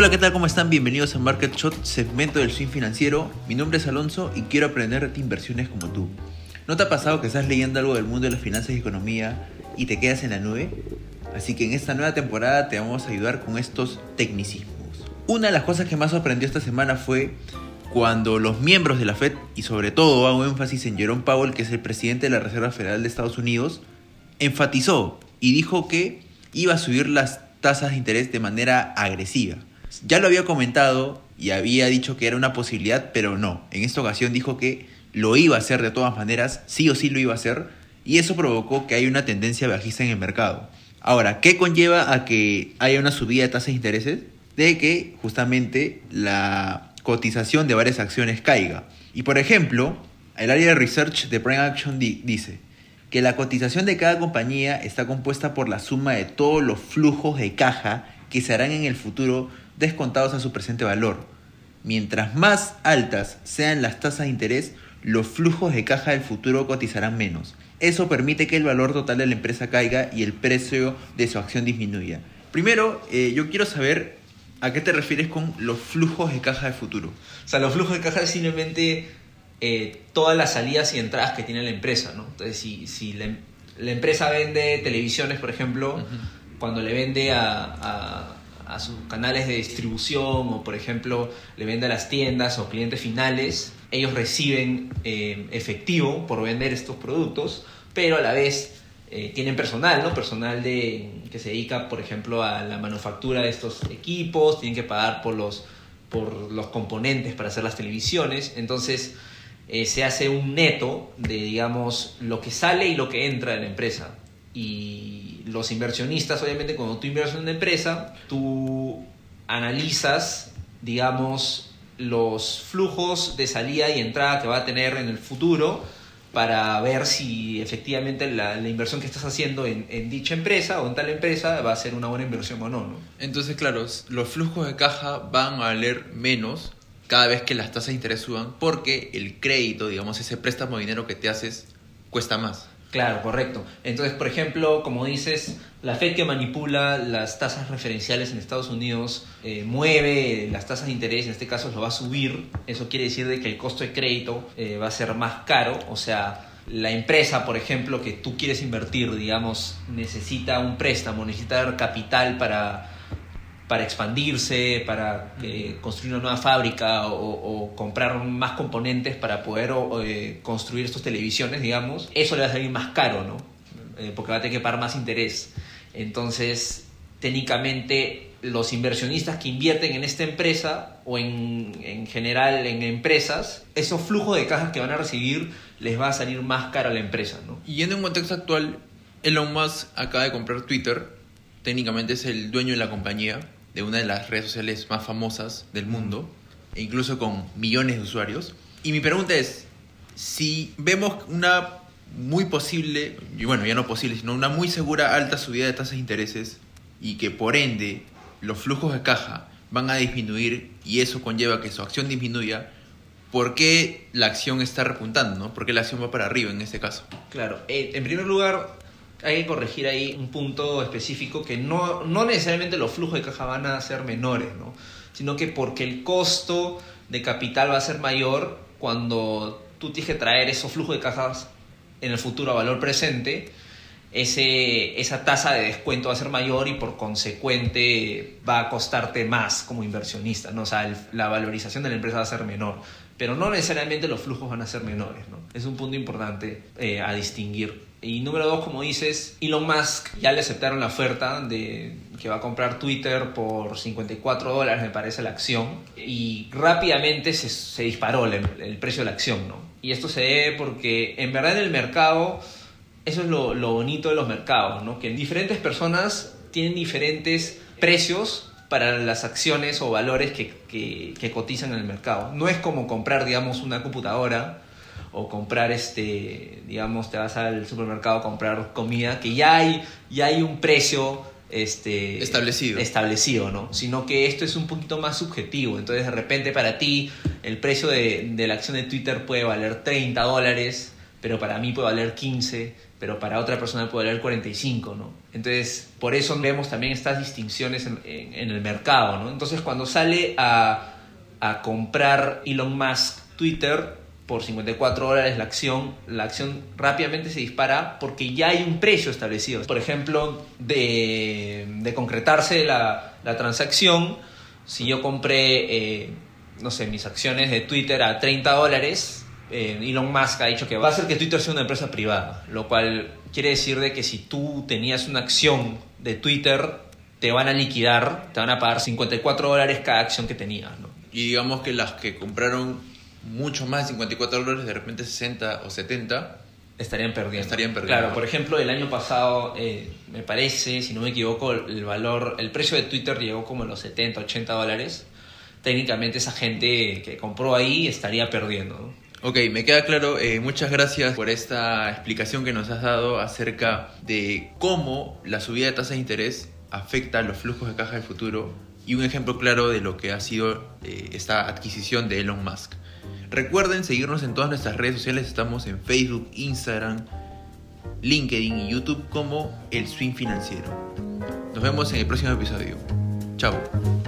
Hola, ¿qué tal? ¿Cómo están? Bienvenidos a Market Shot, segmento del swing financiero. Mi nombre es Alonso y quiero aprender de inversiones como tú. ¿No te ha pasado que estás leyendo algo del mundo de las finanzas y economía y te quedas en la nube? Así que en esta nueva temporada te vamos a ayudar con estos tecnicismos. Una de las cosas que más sorprendió esta semana fue cuando los miembros de la Fed, y sobre todo hago énfasis en Jerome Powell, que es el presidente de la Reserva Federal de Estados Unidos, enfatizó y dijo que iba a subir las tasas de interés de manera agresiva. Ya lo había comentado y había dicho que era una posibilidad, pero no. En esta ocasión dijo que lo iba a hacer de todas maneras, sí o sí lo iba a hacer, y eso provocó que haya una tendencia bajista en el mercado. Ahora, ¿qué conlleva a que haya una subida de tasas de intereses? De que justamente la cotización de varias acciones caiga. Y por ejemplo, el área de research de Prime Action dice que la cotización de cada compañía está compuesta por la suma de todos los flujos de caja que se harán en el futuro descontados a su presente valor. Mientras más altas sean las tasas de interés, los flujos de caja del futuro cotizarán menos. Eso permite que el valor total de la empresa caiga y el precio de su acción disminuya. Primero, eh, yo quiero saber a qué te refieres con los flujos de caja del futuro. O sea, los flujos de caja es simplemente eh, todas las salidas y entradas que tiene la empresa, ¿no? Entonces, si, si la, empresa vende televisiones, por ejemplo, cuando le vende a a sus canales de distribución o, por ejemplo, le vende a las tiendas o clientes finales, ellos reciben eh, efectivo por vender estos productos, pero a la vez eh, tienen personal, ¿no? Personal de, que se dedica, por ejemplo, a la manufactura de estos equipos, tienen que pagar por los, por los componentes para hacer las televisiones, entonces eh, se hace un neto de, digamos, lo que sale y lo que entra de la empresa. Y los inversionistas, obviamente, cuando tú inviertes en una empresa, tú analizas, digamos, los flujos de salida y entrada que va a tener en el futuro para ver si efectivamente la, inversión que estás haciendo en, dicha empresa o en tal empresa va a ser una buena inversión o no, no. Entonces, claro, los flujos de caja van a valer menos cada vez que las tasas de interés suban porque el crédito, digamos, ese préstamo de dinero que te haces, cuesta más. Claro, correcto. Entonces, por ejemplo, como dices, la Fed que manipula las tasas referenciales en Estados Unidos eh, mueve las tasas de interés, en este caso lo va a subir. Eso quiere decir de que el costo de crédito eh, va a ser más caro. O sea, la empresa, por ejemplo, que tú quieres invertir, digamos, necesita un préstamo, necesita capital para para expandirse, para eh, construir una nueva fábrica o, comprar más componentes para poder eh, construir estas televisiones, digamos, eso le va a salir más caro, ¿no? Eh, porque va a tener que pagar más interés. Entonces, técnicamente, los inversionistas que invierten en esta empresa o en, en general en empresas, esos flujos de cajas que van a recibir les va a salir más caro a la empresa, ¿no? Y en un contexto actual, Elon Musk acaba de comprar Twitter, técnicamente es el dueño de la compañía, de una de las redes sociales más famosas del mundo, e incluso con millones de usuarios. Y mi pregunta es, si vemos una muy posible, y bueno, ya no posible, sino una muy segura alta subida de tasas de intereses y que por ende los flujos de caja van a disminuir y eso conlleva que su acción disminuya, ¿por qué la acción está repuntando? ¿no? ¿Por qué la acción va para arriba en este caso? Claro, eh, en primer lugar, hay que corregir ahí un punto específico que no, no necesariamente los flujos de caja van a ser menores, ¿no? sino que porque el costo de capital va a ser mayor cuando tú tienes que traer esos flujos de cajas en el futuro a valor presente, ese, esa tasa de descuento va a ser mayor y por consecuente va a costarte más como inversionista, ¿no? o sea, la valorización de la empresa va a ser menor, pero no necesariamente los flujos van a ser menores, ¿no? es un punto importante eh, a distinguir. Y número dos, como dices, Elon Musk ya le aceptaron la oferta de que va a comprar Twitter por 54 dólares, me parece, la acción. Y rápidamente se, disparó el, precio de la acción, ¿no? Y esto se debe porque en verdad en el mercado, eso es lo, bonito de los mercados, ¿no? Que diferentes personas tienen diferentes precios para las acciones o valores que, que cotizan en el mercado. No es como comprar, digamos, una computadora o comprar este digamos te vas al supermercado a comprar comida que ya hay ya hay un precio este establecido establecido no sino que esto es un poquito más subjetivo entonces de repente para ti el precio de, de la acción de Twitter puede valer 30 dólares pero para mí puede valer 15, pero para otra persona puede valer 45, ¿no? Entonces, por eso vemos también estas distinciones en, en el mercado, ¿no? Entonces, cuando sale a, a comprar Elon Musk Twitter, por 54 dólares la acción, la acción rápidamente se dispara porque ya hay un precio establecido. Por ejemplo, de, de concretarse la, la, transacción, si yo compré, eh, no sé, mis acciones de Twitter a 30 dólares, eh, Elon Musk ha dicho que va a hacer que Twitter sea una empresa privada, lo cual quiere decir de que si tú tenías una acción de Twitter, te van a liquidar, te van a pagar 54 dólares cada acción que tenías. Y digamos que las que compraron mucho más de 54 dólares, de repente 60 o 70, estarían perdiendo. Estarían perdiendo. Claro, por ejemplo, el año pasado, eh, me parece, si no me equivoco, el valor, el precio de Twitter llegó como a los 70, 80 dólares. Técnicamente esa gente que compró ahí estaría perdiendo. ¿no? Ok, me queda claro. Eh, muchas gracias por esta explicación que nos has dado acerca de cómo la subida de tasa de interés afecta los flujos de caja del futuro y un ejemplo claro de lo que ha sido eh, esta adquisición de Elon Musk. Recuerden seguirnos en todas nuestras redes sociales, estamos en Facebook, Instagram, LinkedIn y YouTube como El Swing Financiero. Nos vemos en el próximo episodio. Chao.